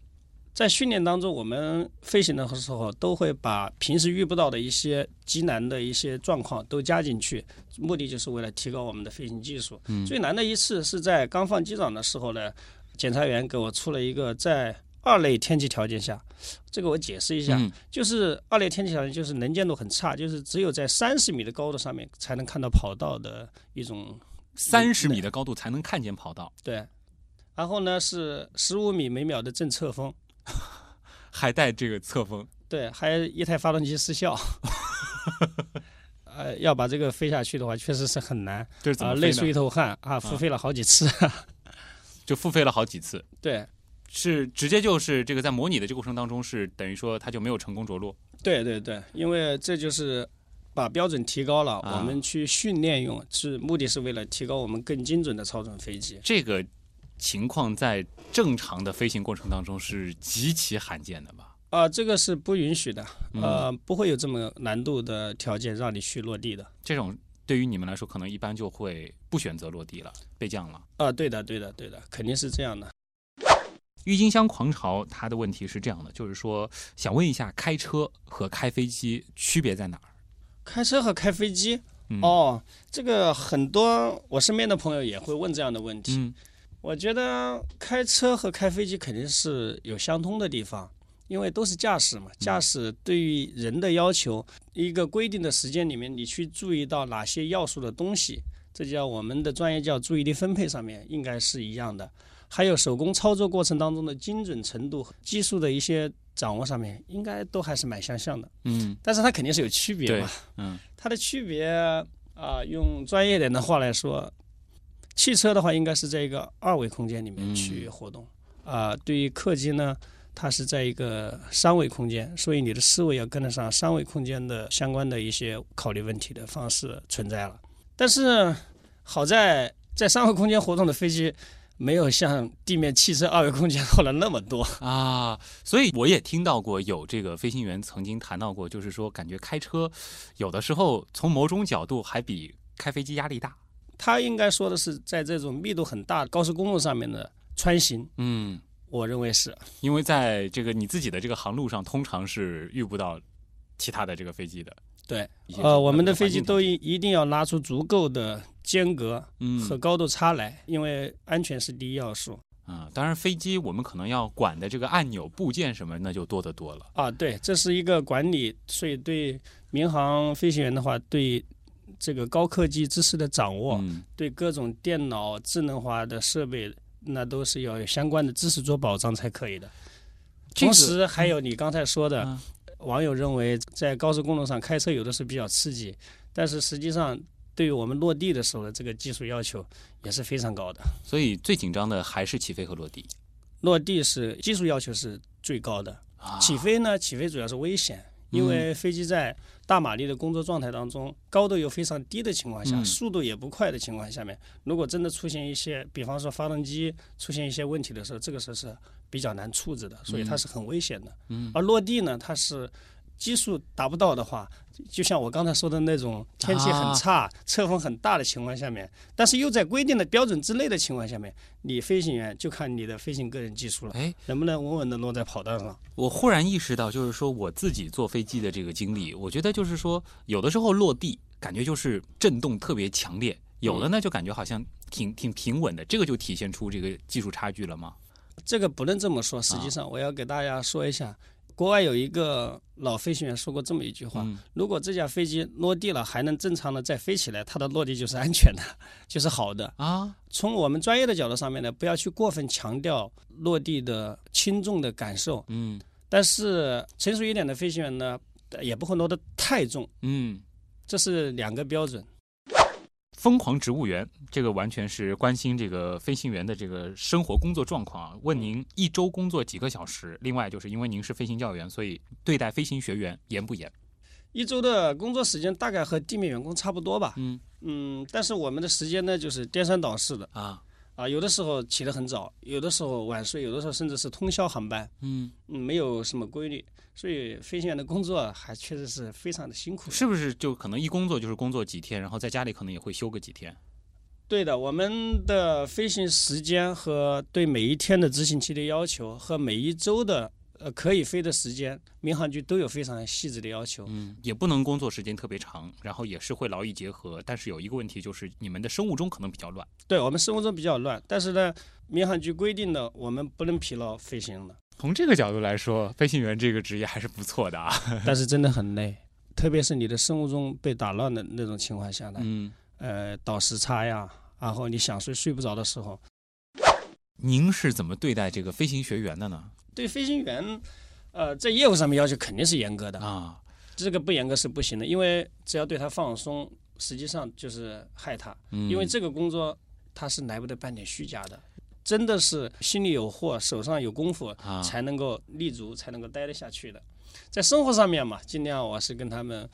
在训练当中，我们飞行的时候都会把平时遇不到的一些极难的一些状况都加进去，目的就是为了提高我们的飞行技术。嗯最难的一次是在刚放机长的时候呢，检察员给我出了一个在二类天气条件下，这个我解释一下，嗯就是二类天气条件就是能见度很差，就是只有在三十米的高度上面才能看到跑道的一种三十米的高度才能看见跑道，对。然后呢是十五米每秒的正侧风，还带这个侧风。对，还有一台发动机失效。呃，要把这个飞下去的话，确实是很难啊？累出一头汗啊，付费了好几次。就付费了好几次，对，是直接就是这个在模拟的这个过程当中是等于说它就没有成功着陆。对对对，因为这就是把标准提高了，啊我们去训练用，是目的是为了提高我们更精准的操纵飞机。这个情况在正常的飞行过程当中是极其罕见的吧？啊、这个是不允许的，嗯呃，不会有这么难度的条件让你去落地的。这种对于你们来说，可能一般就会不选择落地了，备降了。啊、对的，对的，对的，肯定是这样的。郁金香狂潮，它的问题是这样的，就是说想问一下，开车和开飞机区别在哪儿？开车和开飞机，嗯、，哦，这个很多我身边的朋友也会问这样的问题。嗯我觉得开车和开飞机肯定是有相通的地方，因为都是驾驶嘛。驾驶对于人的要求，一个规定的时间里面，你去注意到哪些要素的东西，这叫我们的专业叫注意力分配上面应该是一样的。还有手工操作过程当中的精准程度、技术的一些掌握上面，应该都还是蛮相像的。嗯但是它肯定是有区别嘛。嗯它的区别啊、用专业点的话来说，汽车的话，应该是在一个二维空间里面嗯去活动。啊、对于客机呢，它是在一个三维空间，所以你的思维要跟得上三维空间的相关的一些考虑问题的方式存在了。但是好在在三维空间活动的飞机，没有像地面汽车二维空间活了那么多。啊，所以我也听到过有这个飞行员曾经谈到过，就是说感觉开车有的时候从某种角度还比开飞机压力大。他应该说的是在这种密度很大的高速公路上面的穿行，嗯，我认为是。因为在这个你自己的这个航路上，通常是遇不到其他的这个飞机的。对呃，我们的飞机都一一定要拉出足够的间隔嗯和高度差来，因为安全是第一要素啊，当然飞机我们可能要管的这个按钮部件什么，那就多得多了。啊。对，这是一个管理，所以对民航飞行员的话，对这个高科技知识的掌握，嗯对各种电脑智能化的设备，那都是要有相关的知识做保障才可以的。同时，还有你刚才说的，嗯网友认为在高速公路上开车有的是比较刺激，但是实际上对于我们落地的时候的这个技术要求也是非常高的。所以最紧张的还是起飞和落地。落地是技术要求是最高的，啊起飞呢，起飞主要是危险，因为飞机在大马力的工作状态当中，高度又非常低的情况下，嗯。速度也不快的情况下面，如果真的出现一些，比方说发动机出现一些问题的时候，这个时候是比较难处置的，所以它是很危险的。嗯。而落地呢，它是基数达不到的话，就像我刚才说的那种天气很差、侧风很大的情况下面，但是又在规定的标准之内的情况下面，你飞行员就看你的飞行个人技术了，哎，能不能稳稳的落在跑道上。我忽然意识到，就是说我自己坐飞机的这个经历，我觉得就是说，有的时候落地感觉就是震动特别强烈，有的呢就感觉好像挺挺平稳的，这个就体现出这个技术差距了吗？这个不能这么说，实际上我要给大家说一下，国外有一个老飞行员说过这么一句话：嗯如果这架飞机落地了还能正常的再飞起来，它的落地就是安全的，就是好的。啊，从我们专业的角度上面呢，不要去过分强调落地的轻重的感受，嗯但是成熟一点的飞行员呢，也不会落得太重，嗯。这是两个标准。疯狂植物园，这个完全是关心这个飞行员的这个生活工作状况啊。问您一周工作几个小时？另外就是因为您是飞行教员，所以对待飞行学员严不严？一周的工作时间大概和地面员工差不多吧，嗯嗯，但是我们的时间呢，就是颠三倒四的。啊，啊，有的时候起得很早，有的时候晚睡，有的时候甚至是通宵航班，嗯，嗯，没有什么规律，所以飞行员的工作还确实是非常的辛苦。是不是就可能一工作就是工作几天，然后在家里可能也会休个几天？对的，我们的飞行时间和对每一天的执行期的要求，和每一周的呃可以飞的时间，民航局都有非常细致的要求。嗯，也不能工作时间特别长，然后也是会劳逸结合。但是有一个问题就是你们的生物钟可能比较乱。对我们生物钟比较乱，但是呢，民航局规定的我们不能疲劳飞行的，从这个角度来说，飞行员这个职业还是不错的啊。但是真的很累，特别是你的生物钟被打乱的那种情况下呢，嗯，呃，倒时差呀，然后你想睡睡不着的时候，您是怎么对待这个飞行学员的呢？对飞行员，呃，在业务上面要求肯定是严格的，啊，这个不严格是不行的，因为只要对他放松，实际上就是害他，嗯因为这个工作他是来不得半点虚假的，真的是心里有货，手上有功夫，啊才能够立足，才能够待得下去的。在生活上面嘛，尽量我是跟他们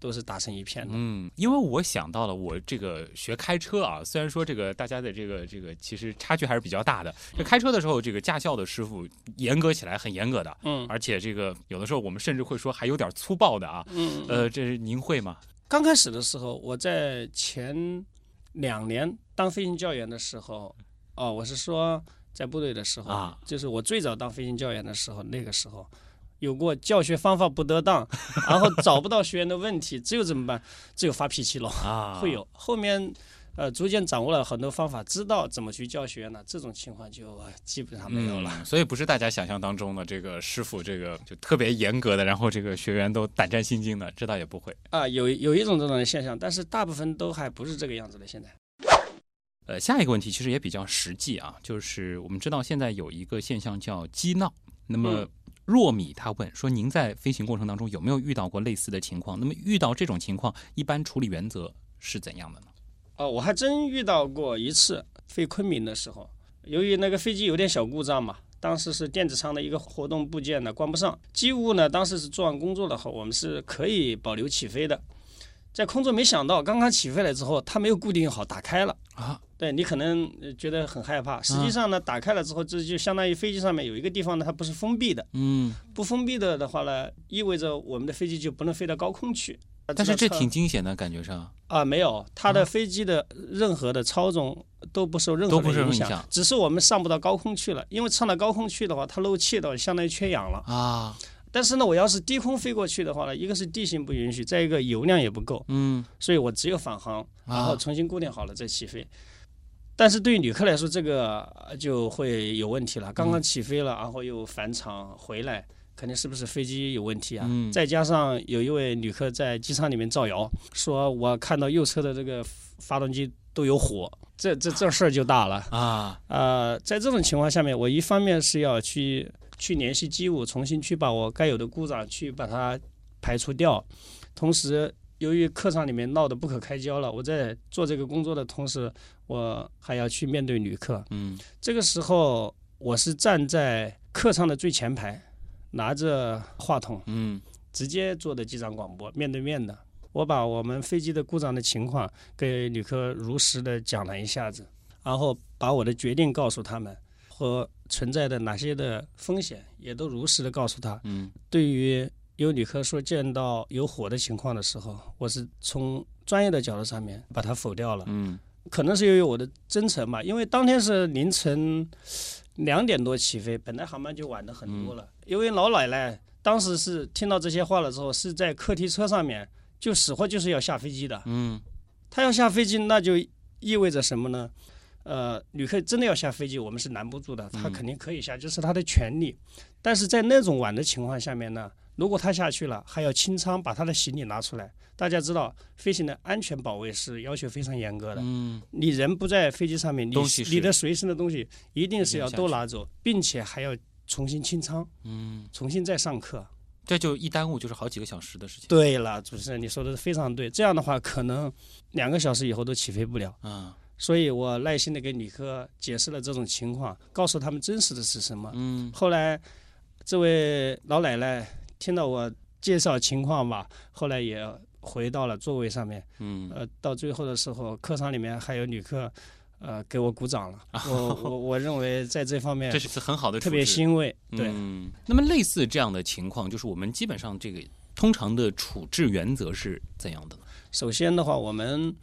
都是打成一片的。嗯，因为我想到了我这个学开车啊，虽然说这个大家的这个这个其实差距还是比较大的。这开车的时候，这个驾校的师傅严格起来很严格的，嗯而且这个有的时候我们甚至会说还有点粗暴的啊。嗯，呃，这是您会吗？刚开始的时候，我在前两年当飞行教员的时候，哦，我是说在部队的时候啊，就是我最早当飞行教员的时候，那个时候有过教学方法不得当，然后找不到学员的问题，只有怎么办？只有发脾气了，啊，会有。后面呃逐渐掌握了很多方法，知道怎么去教学员了，这种情况就呃基本上没有了。嗯所以不是大家想象当中的这个师傅，这个就特别严格的，然后这个学员都胆战心惊的，这倒也不会。啊，有有一种这种的现象，但是大部分都还不是这个样子的。现在，呃，下一个问题其实也比较实际啊，就是我们知道现在有一个现象叫机闹。那么嗯若米他问说，您在飞行过程当中有没有遇到过类似的情况？那么遇到这种情况，一般处理原则是怎样的呢？哦，我还真遇到过一次飞昆明的时候，由于那个飞机有点小故障嘛，当时是电子舱的一个活动部件呢关不上，机务呢当时是做完工作了后，我们是可以保留起飞的。在空中没想到，刚刚起飞了之后，它没有固定好，打开了。啊，对你可能呃觉得很害怕，实际上呢，打开了之后，这就相当于飞机上面有一个地方呢，它不是封闭的。嗯，不封闭的的话呢，意味着我们的飞机就不能飞到高空去。但是这挺惊险的感觉上，啊，没有，它的飞机的任何的操纵都不受任何影响，影响。只是我们上不到高空去了。因为上到高空去的话，它漏气的话，相当于缺氧了。啊，但是呢，我要是低空飞过去的话呢，一个是地形不允许，再一个油量也不够，嗯所以我只有返航，然后啊，重新固定好了再起飞。但是对于旅客来说，这个呃就会有问题了。刚刚起飞了，然后又返场回来，肯定是不是飞机有问题啊？嗯再加上有一位旅客在机舱里面造谣，说我看到右侧的这个发动机都有火，这这这事儿就大了。啊，呃，在这种情况下面，我一方面是要去去联系机务，重新去把我该有的故障去把它排除掉，同时。由于客舱里面闹得不可开交了，我在做这个工作的同时，我还要去面对旅客。嗯这个时候，我是站在客舱的最前排，拿着话筒，嗯直接做的机长广播，面对面的。我把我们飞机的故障的情况给旅客如实的讲了一下子，然后把我的决定告诉他们和存在的哪些的风险也都如实的告诉他。嗯对于有旅客说见到有火的情况的时候，我是从专业的角度上面把它否掉了。嗯可能是由于我的真诚吧，因为当天是凌晨两点多起飞，本来航班就晚的很多了。因为老奶奶当时是听到这些话了之后，是在客梯车上面就死活就是要下飞机的。嗯她要下飞机，那就意味着什么呢？呃，旅客真的要下飞机，我们是拦不住的，他嗯肯定可以下，这是他的权利。但是在那种晚的情况下面呢，如果他下去了，还要清仓把他的行李拿出来。大家知道，飞行的安全保卫是要求非常严格的。嗯你人不在飞机上面，你你的随身的东西一定是要都拿走，并且还要重新清仓，嗯，重新再上课。这就一耽误就是好几个小时的事情。对了，主持人你说的非常对，这样的话可能两个小时以后都起飞不了。啊，所以我耐心的给旅客解释了这种情况，告诉他们真实的是什么。嗯后来，这位老奶奶听到我介绍情况吧，后来也回到了座位上面。嗯呃，到最后的时候，客舱里面还有旅客，呃，给我鼓掌了。我我我认为在这方面这是次很好的特别欣慰。对，嗯，那么类似这样的情况，就是我们基本上这个通常的处置原则是怎样的呢？首先的话，我们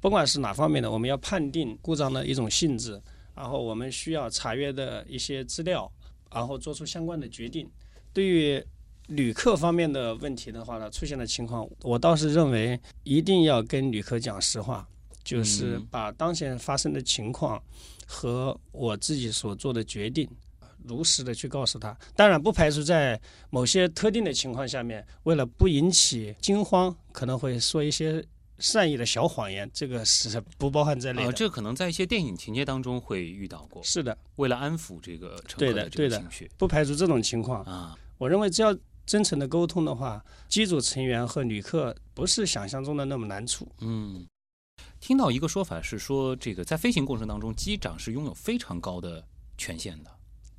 不管是哪方面的，我们要判定故障的一种性质，然后我们需要查阅的一些资料，然后做出相关的决定。对于旅客方面的问题的话呢，出现的情况，我倒是认为一定要跟旅客讲实话，就是嗯把当前发生的情况和我自己所做的决定。如实的去告诉他，当然不排除在某些特定的情况下面，为了不引起惊慌，可能会说一些善意的小谎言，这个是不包含在内啊，的。这可能在一些电影情节当中会遇到过，是的，为了安抚这个乘对客这的对的个情绪不排除这种情况。啊，我认为只要真诚的沟通的话，机组成员和旅客不是想象中的那么难处。嗯。听到一个说法是说，这个在飞行过程当中，机长是拥有非常高的权限的。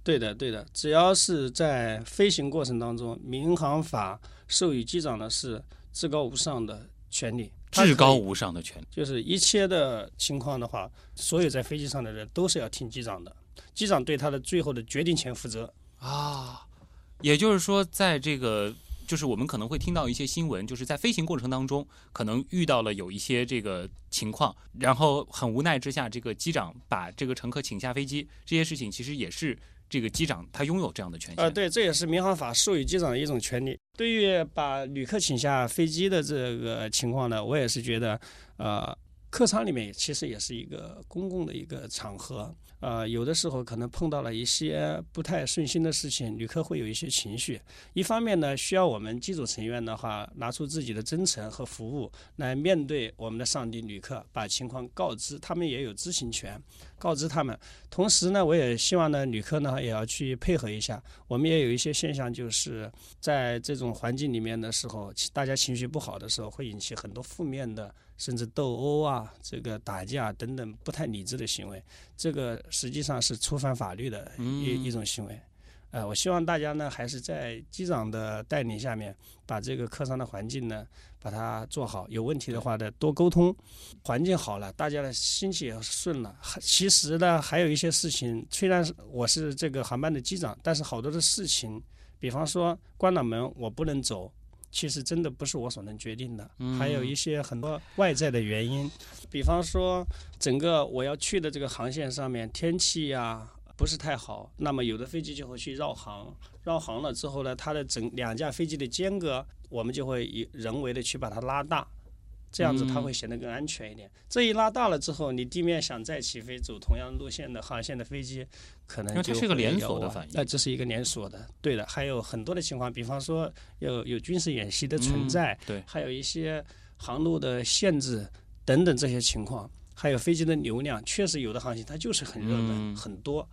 对的，对的，只要是在飞行过程当中，民航法授予机长的是至高无上的权利，至高无上的权利。就是一切的情况的话，所有在飞机上的人都是要听机长的，机长对他的最后的决定权负责。啊，也就是说，在这个就是我们可能会听到一些新闻，就是在飞行过程当中，可能遇到了有一些这个情况，然后很无奈之下，这个机长把这个乘客请下飞机，这些事情其实也是这个机长他拥有这样的权限。呃，对，这也是民航法授予机长的一种权利。对于把旅客请下飞机的这个情况呢，我也是觉得，呃，客舱里面其实也是一个公共的一个场合，呃，有的时候可能碰到了一些不太顺心的事情，旅客会有一些情绪。一方面呢，需要我们机组成员的话，拿出自己的真诚和服务来面对我们的上帝旅客，把情况告知，他们也有知情权，告知他们。同时呢，我也希望呢，旅客呢也要去配合一下。我们也有一些现象，就是在这种环境里面的时候，大家情绪不好的时候，会引起很多负面的甚至斗殴啊、这个打架等等不太理智的行为，这个实际上是触犯法律的一、嗯一种行为。呃，我希望大家呢还是在机长的带领下面，把这个客舱的环境呢把它做好。有问题的话呢多沟通，环境好了，大家的心情也顺了。其实呢还有一些事情，虽然是我是这个航班的机长，但是好多的事情，比方说关了门我不能走，其实真的不是我所能决定的，嗯还有一些很多外在的原因，比方说整个我要去的这个航线上面天气呀、不是太好，那么有的飞机就会去绕航，绕航了之后呢，它的整两架飞机的间隔，我们就会以人为的去把它拉大。这样子它嗯会显得更安全一点。这一拉大了之后，你地面想再起飞走同样路线的航线的飞机，可能因为它就是一个连锁的反应那这是一个连锁的，对的。还有很多的情况，比方说有有军事演习的存嗯在，对还有一些航路的限制等等这些情况，还有飞机的流量，确实有的航线它就是很热门，嗯很多。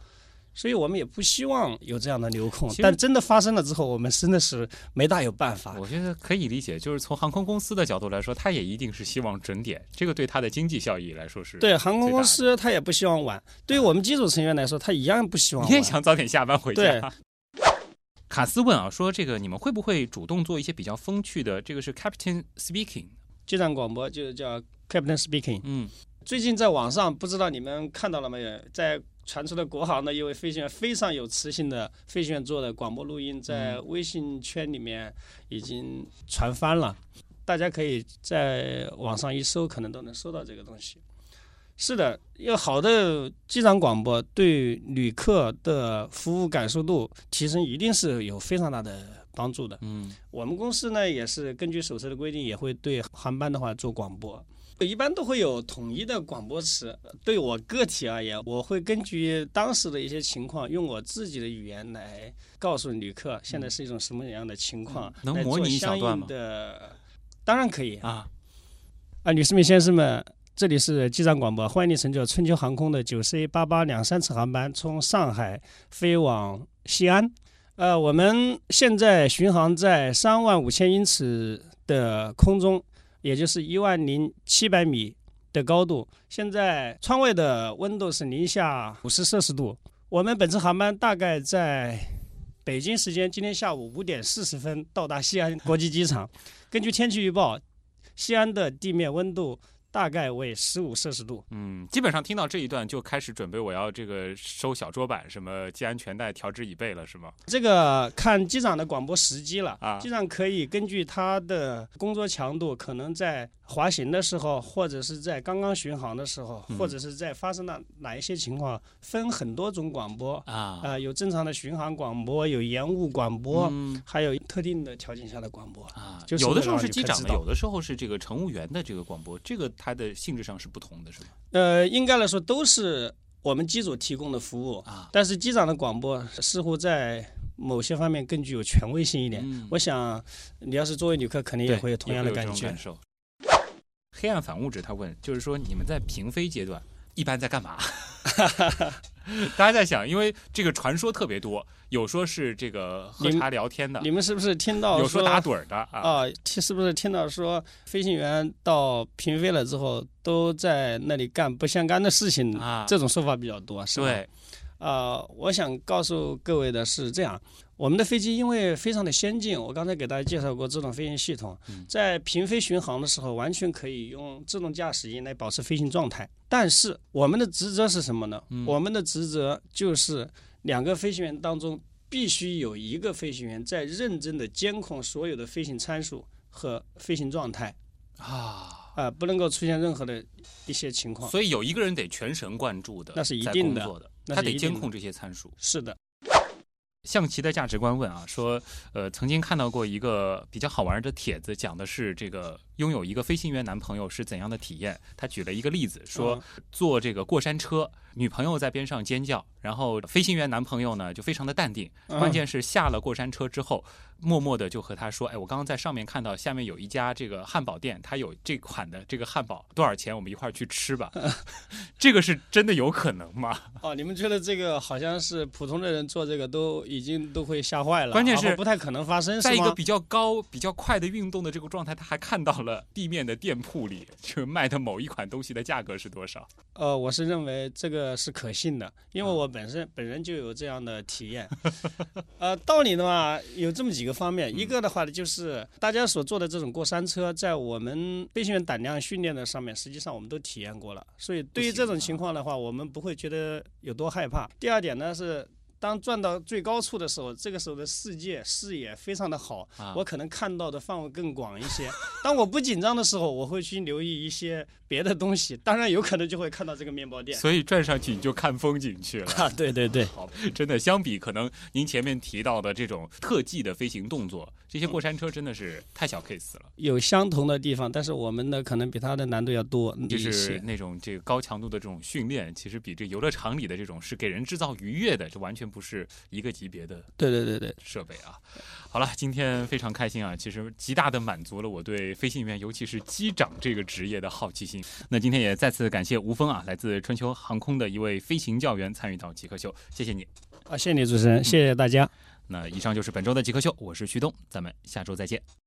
所以我们也不希望有这样的流控但真的发生了之后，我们真的是没大有办法。我觉得可以理解，就是从航空公司的角度来说，他也一定是希望准点，这个对他的经济效益来说是。对航空公司，他也不希望晚；对于我们机组成员来说，他一样不希望晚。你也想早点下班回对家。卡斯问啊，说这个你们会不会主动做一些比较风趣的？这个是 Captain Speaking，机长广播就是叫 Captain Speaking。嗯，最近在网上不知道你们看到了没有，在传出的国航的一位飞行员非常有磁性的飞行员做的广播录音，在微信圈里面已经传翻了，大家可以在网上一搜，可能都能搜到这个东西。是的，因为好的机长广播对旅客的服务感受度提升，一定是有非常大的帮助的。嗯，我们公司呢也是根据手册的规定，也会对航班的话做广播。一般都会有统一的广播词。对我个体而言，我会根据当时的一些情况，用我自己的语言来告诉旅客现在是一种什么样的情况，能模拟一小相应段吗的，当然可以啊，啊，女士们、先生们，这里是机长广播，欢迎你乘坐春秋航空的九 C 八八两三次航班，从上海飞往西安。呃，我们现在巡航在三万五千英尺的空中，也就是一万零七百米的高度。现在窗外的温度是零下五十摄氏度。我们本次航班大概在北京时间今天下午五点四十分到达西安国际机场。根据天气预报，西安的地面温度大概为十五摄氏度。嗯，基本上听到这一段就开始准备我要这个收小桌板，什么系安全带、调至椅背了，是吗？这个看机长的广播时机了啊机长可以根据他的工作强度，可能在滑行的时候，或者是在刚刚巡航的时候，嗯或者是在发生了哪一些情况，分很多种广播。啊，呃，有正常的巡航广播，有延误广播，嗯还有特定的条件下的广播。啊，就是有的时候是机长的，有的时候是这个乘务员的这个广播，这个它的性质上是不同的，是吗？呃，应该来说都是我们机组提供的服务，啊，但是机长的广播似乎在某些方面更具有权威性一点。嗯我想，你要是作为旅客，肯定也会有同样的感觉。黑暗反物质，他问，就是说你们在平飞阶段一般在干嘛？大家在想，因为这个传说特别多，有说是这个喝茶聊天的你，们是不是听到有说打盹儿的啊。啊？听是不是听到说飞行员到平飞了之后都在那里干不相干的事情？啊这种说法比较多，是吧？对，呃，我想告诉各位的是这样，我们的飞机因为非常的先进，我刚才给大家介绍过自动飞行系统嗯，在平飞巡航的时候，完全可以用自动驾驶仪来保持飞行状态。但是我们的职责是什么呢？嗯我们的职责就是两个飞行员当中必须有一个飞行员在认真的监控所有的飞行参数和飞行状态，啊，啊、不能够出现任何的一些情况。所以有一个人得全神贯注的，那是一定的他得监控这些参数。是的，象棋的价值观问啊，说，呃，曾经看到过一个比较好玩的帖子，讲的是这个拥有一个飞行员男朋友是怎样的体验。他举了一个例子，说嗯坐这个过山车，女朋友在边上尖叫，然后飞行员男朋友呢就非常的淡定，嗯关键是下了过山车之后，默默的就和他说，哎，我刚刚在上面看到下面有一家这个汉堡店，它有这款的这个汉堡多少钱？我们一块儿去吃吧。这个是真的有可能吗？哦，你们觉得这个好像是普通的人做这个都已经都会吓坏了，关键是不太可能发生，在一个比较高、比较快的运动的这个状态，他还看到了了地面的店铺里，就卖的某一款东西的价格是多少？呃，我是认为这个是可信的，因为我本身本人就有这样的体验。呃，道理的话有这么几个方面，一个的话呢，就是大家所做的这种过山车，在我们飞行员胆量训练的上面，实际上我们都体验过了，所以对于这种情况的话，我们不会觉得有多害怕。第二点呢是。当转到最高处的时候，这个时候的世界视野非常的好，啊我可能看到的范围更广一些。当我不紧张的时候，我会去留意一些别的东西，当然有可能就会看到这个面包店。所以转上去你就看风景去了。啊，对对对，好，真的相比可能您前面提到的这种特技的飞行动作，这些过山车真的是太小 case 了。有相同的地方，但是我们的可能比它的难度要多就是。那种这个高强度的这种训练，其实比这游乐场里的这种是给人制造愉悦的，这完全不是一个级别的对对对对，设备啊。好了，今天非常开心啊，其实极大的满足了我对飞行员，尤其是机长这个职业的好奇心。那今天也再次感谢吴峰啊，来自春秋航空的一位飞行教员参与到极客秀，谢谢你。啊，谢谢你主持人，谢谢大家。那以上就是本周的极客秀，我是旭东，咱们下周再见。